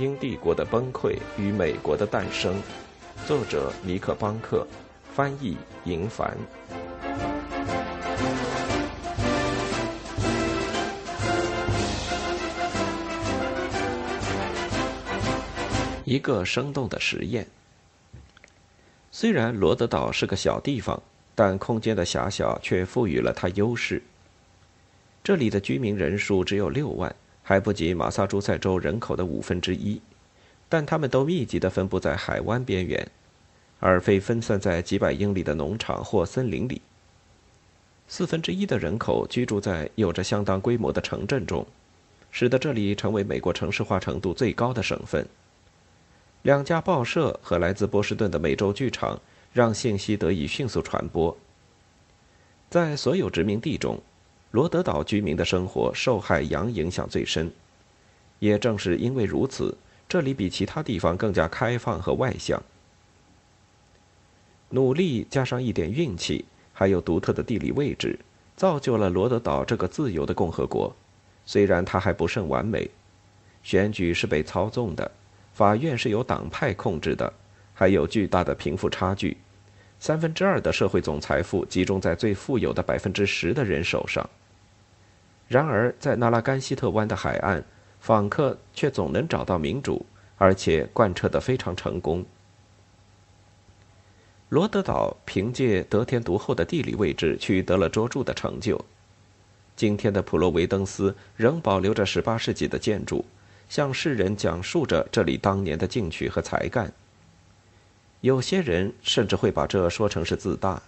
英帝国的崩溃与美国的诞生，作者尼克·邦克，翻译银凡。一个生动的实验。虽然罗德岛是个小地方，但空间的狭小却赋予了它优势。这里的居民人数只有六万，还不及马萨诸塞州人口的五分之一，但他们都密集地分布在海湾边缘，而非分散在几百英里的农场或森林里。四分之一的人口居住在有着相当规模的城镇中，使得这里成为美国城市化程度最高的省份。两家报社和来自波士顿的美洲剧场让信息得以迅速传播。在所有殖民地中，罗德岛居民的生活受海洋影响最深。也正是因为如此，这里比其他地方更加开放和外向。努力加上一点运气，还有独特的地理位置，造就了罗德岛这个自由的共和国。虽然它还不甚完美，选举是被操纵的。法院是由党派控制的，还有巨大的贫富差距，三分之二的社会总财富集中在最富有的百分之十的人手上。然而，在纳拉甘希特湾的海岸，访客却总能找到民主，而且贯彻得非常成功。罗德岛凭借得天独厚的地理位置取得了卓著的成就。今天的普罗维登斯仍保留着18世纪的建筑。向世人讲述着这里当年的进取和才干。有些人甚至会把这说成是自大。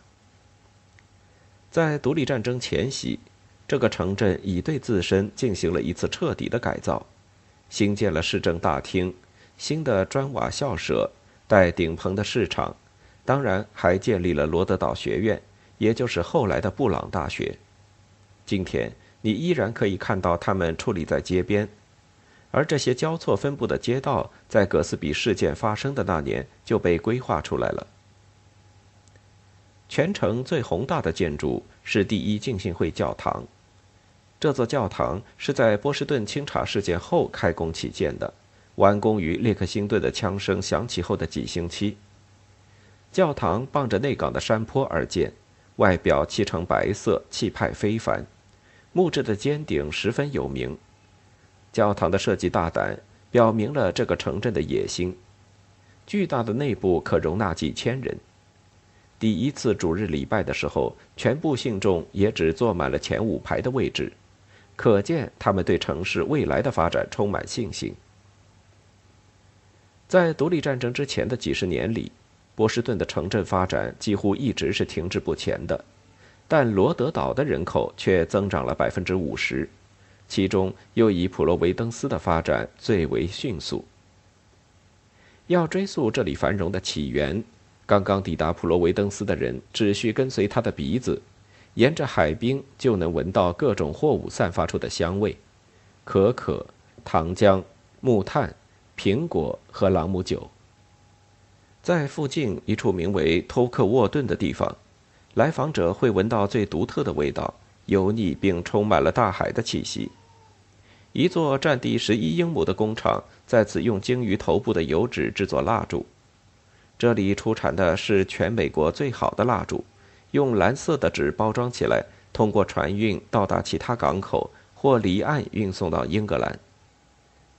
在独立战争前夕，这个城镇已对自身进行了一次彻底的改造，新建了市政大厅、新的砖瓦校舍、带顶棚的市场，当然还建立了罗德岛学院，也就是后来的布朗大学。今天你依然可以看到它们矗立在街边。而这些交错分布的街道，在葛斯比事件发生的那年就被规划出来了。全城最宏大的建筑是第一浸信会教堂，这座教堂是在波士顿清查事件后开工起建的，完工于列克星顿的枪声响起后的几星期。教堂傍着内港的山坡而建，外表漆成白色，气派非凡，木质的尖顶十分有名。教堂的设计大胆，表明了这个城镇的野心。巨大的内部可容纳几千人。第一次主日礼拜的时候，全部信众也只坐满了前五排的位置，可见他们对城市未来的发展充满信心。在独立战争之前的几十年里，波士顿的城镇发展几乎一直是停滞不前的，但罗德岛的人口却增长了百分之五十。其中又以普罗维登斯的发展最为迅速。要追溯这里繁荣的起源，刚刚抵达普罗维登斯的人只需跟随他的鼻子，沿着海滨就能闻到各种货物散发出的香味：可可、糖浆、木炭、苹果和朗姆酒。在附近一处名为托克沃顿的地方，来访者会闻到最独特的味道，油腻并充满了大海的气息。一座占地十一英亩的工厂在此用鲸鱼头部的油脂制作蜡烛，这里出产的是全美国最好的蜡烛，用蓝色的纸包装起来，通过船运到达其他港口或离岸运送到英格兰。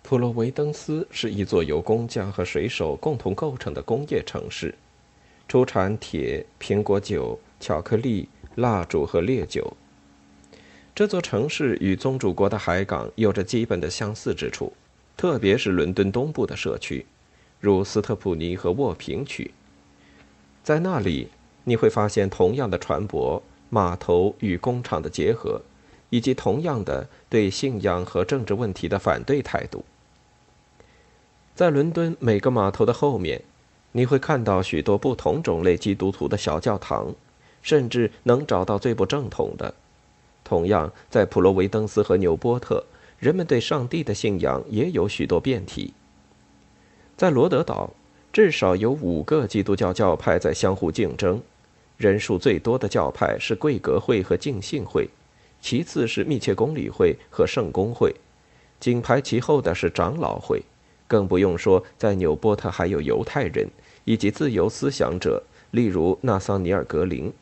普罗维登斯是一座由工匠和水手共同构成的工业城市，出产铁、苹果酒、巧克力、蜡烛和烈酒。这座城市与宗主国的海港有着基本的相似之处，特别是伦敦东部的社区，如斯特普尼和沃平区。在那里，你会发现同样的船舶、码头与工厂的结合，以及同样的对信仰和政治问题的反对态度。在伦敦每个码头的后面，你会看到许多不同种类基督徒的小教堂，甚至能找到最不正统的。同样，在普罗维登斯和纽波特，人们对上帝的信仰也有许多变体。在罗德岛，至少有五个基督教教派在相互竞争，人数最多的教派是贵格会和敬信会，其次是密切公理会和圣公会，紧排其后的是长老会，更不用说在纽波特还有犹太人以及自由思想者，例如纳桑尼尔·格林。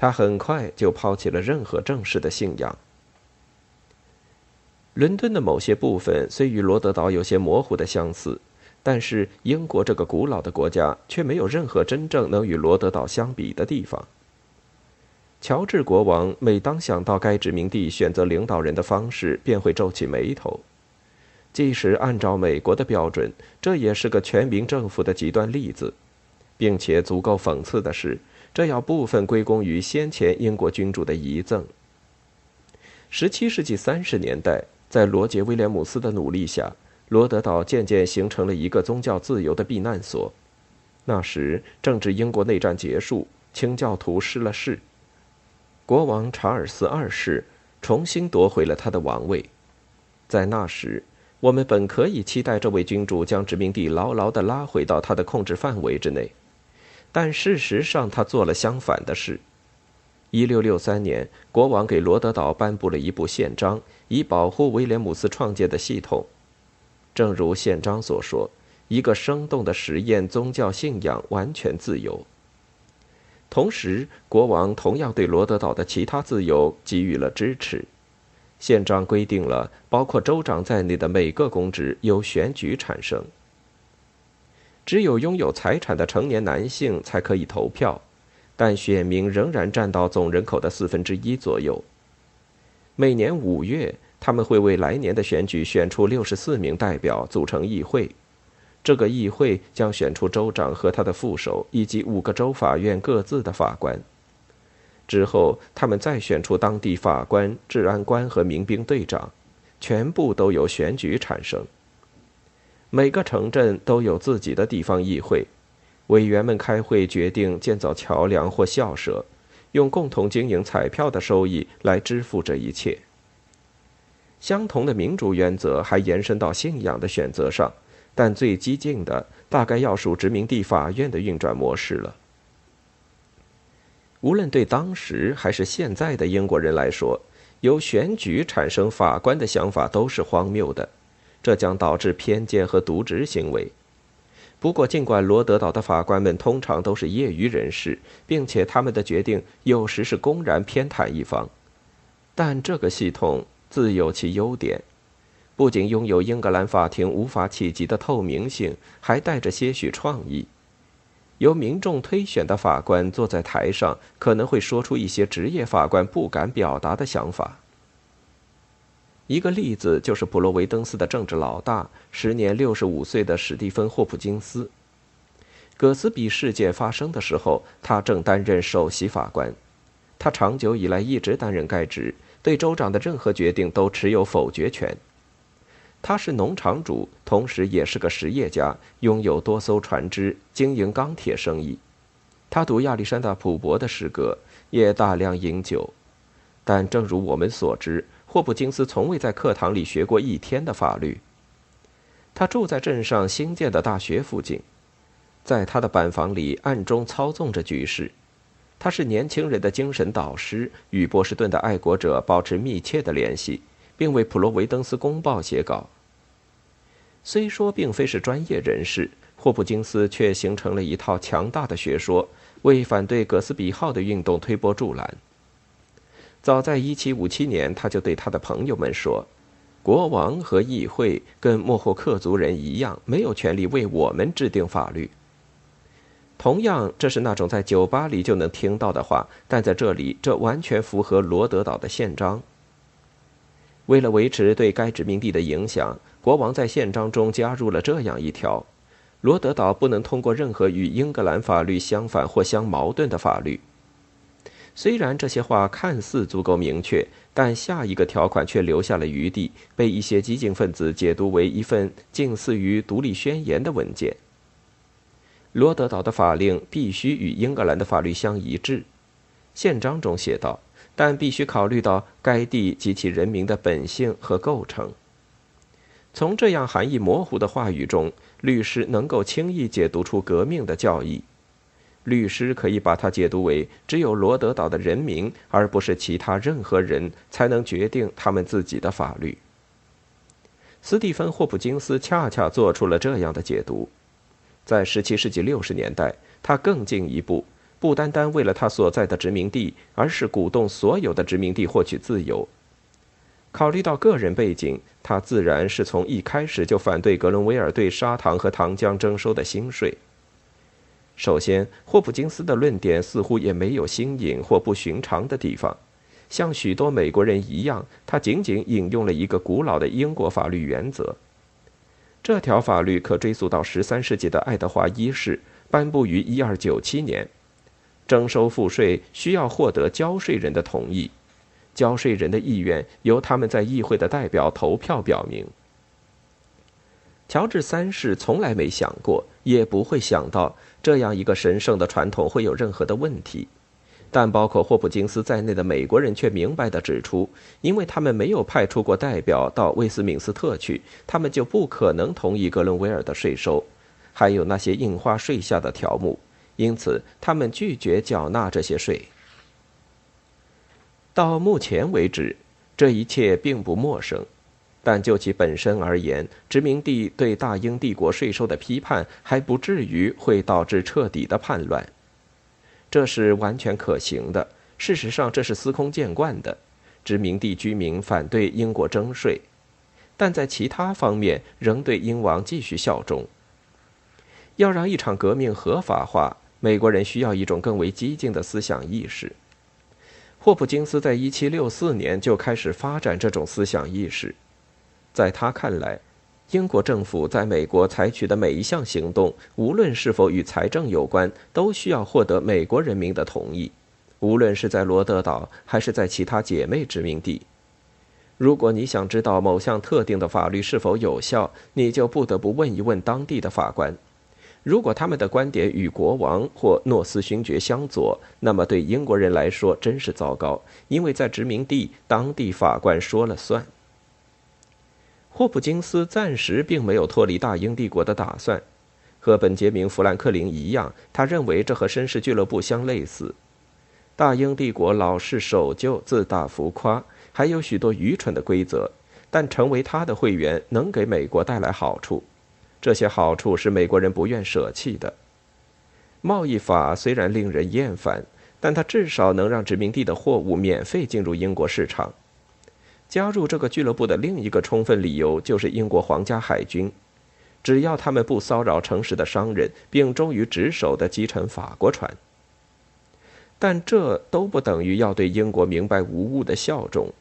他很快就抛弃了任何正式的信仰。伦敦的某些部分虽与罗德岛有些模糊的相似，但是英国这个古老的国家却没有任何真正能与罗德岛相比的地方。乔治国王每当想到该殖民地选择领导人的方式，便会皱起眉头。即使按照美国的标准，这也是个全民政府的极端例子，并且足够讽刺的是。这要部分归功于先前英国君主的遗赠。十七世纪三十年代，在罗杰·威廉姆斯的努力下，罗德岛渐渐形成了一个宗教自由的避难所。那时正值英国内战结束，清教徒失了势，国王查尔斯二世重新夺回了他的王位。在那时，我们本可以期待这位君主将殖民地牢牢地拉回到他的控制范围之内。但事实上，他做了相反的事。一六六三年，国王给罗德岛颁布了一部宪章，以保护威廉姆斯创建的系统。正如宪章所说，一个生动的实验宗教信仰完全自由。同时，国王同样对罗德岛的其他自由给予了支持。宪章规定了，包括州长在内的每个公职由选举产生。只有拥有财产的成年男性才可以投票，但选民仍然占到总人口的四分之一左右。每年五月，他们会为来年的选举选出六十四名代表组成议会，这个议会将选出州长和他的副手以及五个州法院各自的法官。之后，他们再选出当地法官、治安官和民兵队长，全部都由选举产生。每个城镇都有自己的地方议会，委员们开会决定建造桥梁或校舍，用共同经营彩票的收益来支付这一切。相同的民主原则还延伸到信仰的选择上，但最激进的大概要数殖民地法院的运转模式了。无论对当时还是现在的英国人来说，由选举产生法官的想法都是荒谬的。这将导致偏见和渎职行为。不过，尽管罗德岛的法官们通常都是业余人士，并且他们的决定有时是公然偏袒一方，但这个系统自有其优点：不仅拥有英格兰法庭无法企及的透明性，还带着些许创意。由民众推选的法官坐在台上，可能会说出一些职业法官不敢表达的想法。一个例子就是普罗维登斯的政治老大，时年六十五岁的史蒂芬·霍普金斯。葛斯比事件发生的时候，他正担任首席法官。他长久以来一直担任该职，对州长的任何决定都持有否决权。他是农场主，同时也是个实业家，拥有多艘船只，经营钢铁生意。他读亚历山大·普伯的诗歌，也大量饮酒。但正如我们所知。霍普金斯从未在课堂里学过一天的法律。他住在镇上新建的大学附近，在他的板房里暗中操纵着局势。他是年轻人的精神导师，与波士顿的爱国者保持密切的联系，并为普罗维登斯公报写稿。虽说并非是专业人士，霍普金斯却形成了一套强大的学说，为反对葛斯比号的运动推波助澜。早在1757年，他就对他的朋友们说：“国王和议会跟莫霍克族人一样，没有权利为我们制定法律。”同样，这是那种在酒吧里就能听到的话，但在这里，这完全符合罗德岛的宪章。为了维持对该殖民地的影响，国王在宪章中加入了这样一条：罗德岛不能通过任何与英格兰法律相反或相矛盾的法律。虽然这些话看似足够明确，但下一个条款却留下了余地，被一些激进分子解读为一份近似于独立宣言的文件。罗德岛的法令必须与英格兰的法律相一致，宪章中写道，但必须考虑到该地及其人民的本性和构成。从这样含义模糊的话语中，律师能够轻易解读出革命的教义。律师可以把它解读为，只有罗德岛的人民，而不是其他任何人，才能决定他们自己的法律。斯蒂芬·霍普金斯恰恰做出了这样的解读。在17世纪60年代，他更进一步，不单单为了他所在的殖民地，而是鼓动所有的殖民地获取自由。考虑到个人背景，他自然是从一开始就反对格伦威尔对砂糖和糖浆征收的新税。首先，霍普金斯的论点似乎也没有新颖或不寻常的地方。像许多美国人一样，他仅仅引用了一个古老的英国法律原则。这条法律可追溯到13世纪的爱德华一世，颁布于1297年。征收赋税需要获得交税人的同意。交税人的意愿由他们在议会的代表投票表明。乔治三世从来没想过，也不会想到这样一个神圣的传统会有任何的问题，但包括霍普金斯在内的美国人却明白地指出，因为他们没有派出过代表到威斯敏斯特去，他们就不可能同意格伦威尔的税收，还有那些印花税下的条目，因此他们拒绝缴纳这些税。到目前为止，这一切并不陌生，但就其本身而言，殖民地对大英帝国税收的批判还不至于会导致彻底的叛乱。这是完全可行的。事实上，这是司空见惯的。殖民地居民反对英国征税，但在其他方面仍对英王继续效忠。要让一场革命合法化，美国人需要一种更为激进的思想意识。霍普金斯在1764年就开始发展这种思想意识，在他看来，英国政府在美国采取的每一项行动，无论是否与财政有关，都需要获得美国人民的同意，无论是在罗德岛还是在其他姐妹殖民地。如果你想知道某项特定的法律是否有效，你就不得不问一问当地的法官。如果他们的观点与国王或诺斯勋爵相左，那么对英国人来说真是糟糕，因为在殖民地，当地法官说了算。霍普金斯暂时并没有脱离大英帝国的打算，和本杰明·富兰克林一样，他认为这和绅士俱乐部相类似。大英帝国老是守旧、自大、浮夸，还有许多愚蠢的规则，但成为他的会员能给美国带来好处。这些好处是美国人不愿舍弃的。贸易法虽然令人厌烦，但它至少能让殖民地的货物免费进入英国市场。加入这个俱乐部的另一个充分理由就是英国皇家海军，只要他们不骚扰诚实的商人，并忠于职守的击沉法国船。但这都不等于要对英国明白无误的效忠。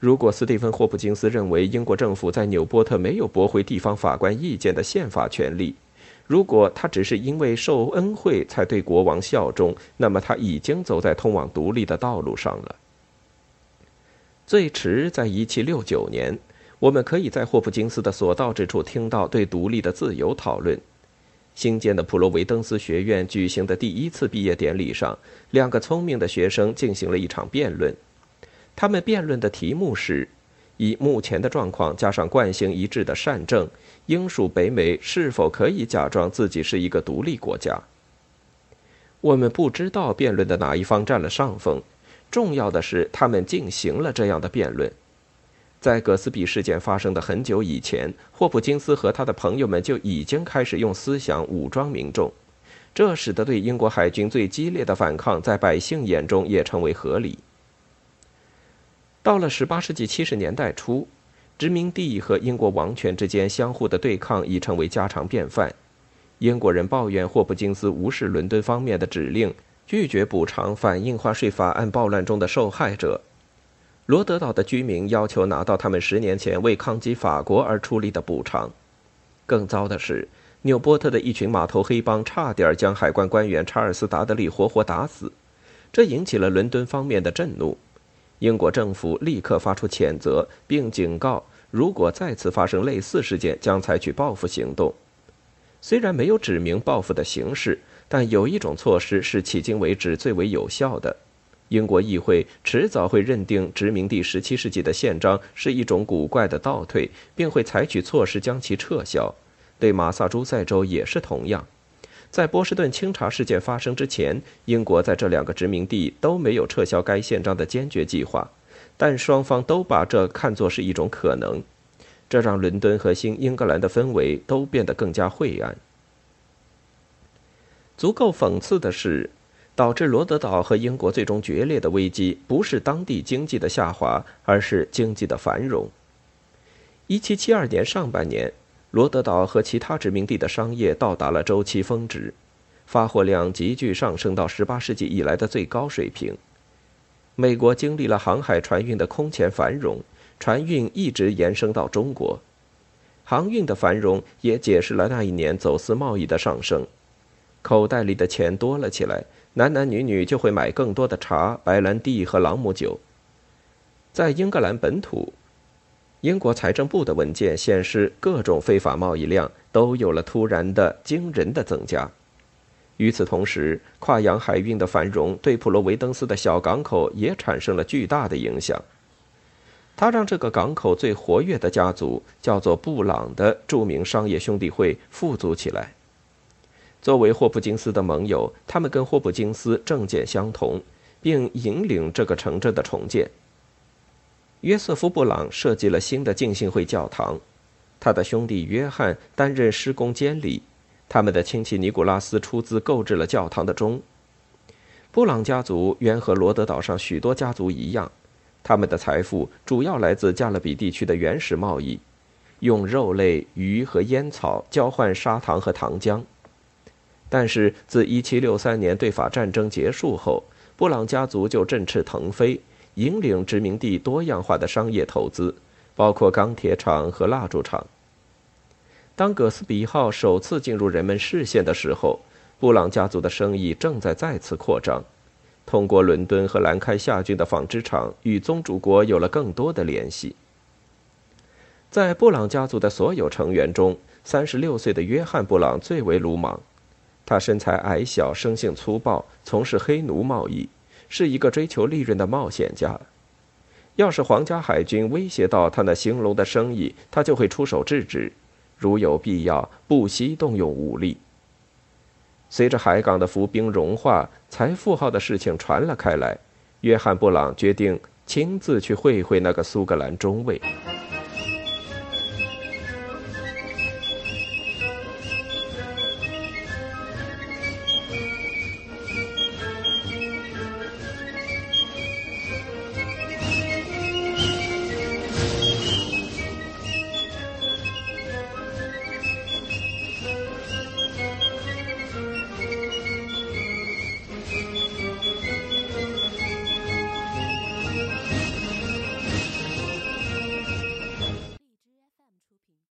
如果斯蒂芬·霍普金斯认为英国政府在纽波特没有驳回地方法官意见的宪法权利，如果他只是因为受恩惠才对国王效忠，那么他已经走在通往独立的道路上了。最迟在1769年，我们可以在霍普金斯的所到之处听到对独立的自由讨论。新建的普罗维登斯学院举行的第一次毕业典礼上，两个聪明的学生进行了一场辩论。他们辩论的题目是：以目前的状况加上惯性一致的善政，英属北美是否可以假装自己是一个独立国家？我们不知道辩论的哪一方占了上风。重要的是，他们进行了这样的辩论。在葛斯比事件发生的很久以前，霍普金斯和他的朋友们就已经开始用思想武装民众，这使得对英国海军最激烈的反抗在百姓眼中也成为合理。到了18世纪70年代初，殖民地和英国王权之间相互的对抗已成为家常便饭。英国人抱怨霍普金斯无视伦敦方面的指令，拒绝补偿反印花税法案暴乱中的受害者。罗德岛的居民要求拿到他们十年前为抗击法国而出力的补偿。更糟的是，纽波特的一群码头黑帮差点将海关官员查尔斯·达德利活活打死，这引起了伦敦方面的震怒。英国政府立刻发出谴责，并警告，如果再次发生类似事件，将采取报复行动。虽然没有指明报复的形式，但有一种措施是迄今为止最为有效的：英国议会迟早会认定殖民地17世纪的宪章是一种古怪的倒退，并会采取措施将其撤销。对马萨诸塞州也是同样。在波士顿清查事件发生之前，英国在这两个殖民地都没有撤销该宪章的坚决计划，但双方都把这看作是一种可能。这让伦敦和新英格兰的氛围都变得更加晦暗。足够讽刺的是，导致罗德岛和英国最终决裂的危机，不是当地经济的下滑，而是经济的繁荣。1772年上半年，罗德岛和其他殖民地的商业到达了周期峰值，发货量急剧上升到18世纪以来的最高水平。美国经历了航海船运的空前繁荣，船运一直延伸到中国，航运的繁荣也解释了那一年走私贸易的上升。口袋里的钱多了起来，男男女女就会买更多的茶、白兰地和朗姆酒。在英格兰本土，英国财政部的文件显示，各种非法贸易量都有了突然的惊人的增加。与此同时，跨洋海运的繁荣对普罗维登斯的小港口也产生了巨大的影响。它让这个港口最活跃的家族——叫做布朗的著名商业兄弟会富足起来。作为霍普金斯的盟友，他们跟霍普金斯政见相同，并引领这个城镇的重建。约瑟夫·布朗设计了新的浸信会教堂，他的兄弟约翰担任施工监理，他们的亲戚尼古拉斯出资购置了教堂的钟。布朗家族原和罗德岛上许多家族一样，他们的财富主要来自加勒比地区的原始贸易，用肉类、鱼和烟草交换砂糖和糖浆。但是，自1763年对法战争结束后，布朗家族就振翅腾飞，引领殖民地多样化的商业投资，包括钢铁厂和蜡烛厂。当葛斯比号首次进入人们视线的时候，布朗家族的生意正在再次扩张，通过伦敦和兰开夏郡的纺织厂，与宗主国有了更多的联系。在布朗家族的所有成员中，36岁的约翰·布朗最为鲁莽。他身材矮小，生性粗暴，从事黑奴贸易，是一个追求利润的冒险家。要是皇家海军威胁到他那兴隆的生意，他就会出手制止，如有必要，不惜动用武力。随着海港的浮冰融化，财富号的事情传了开来，约翰·布朗决定亲自去会会那个苏格兰中尉。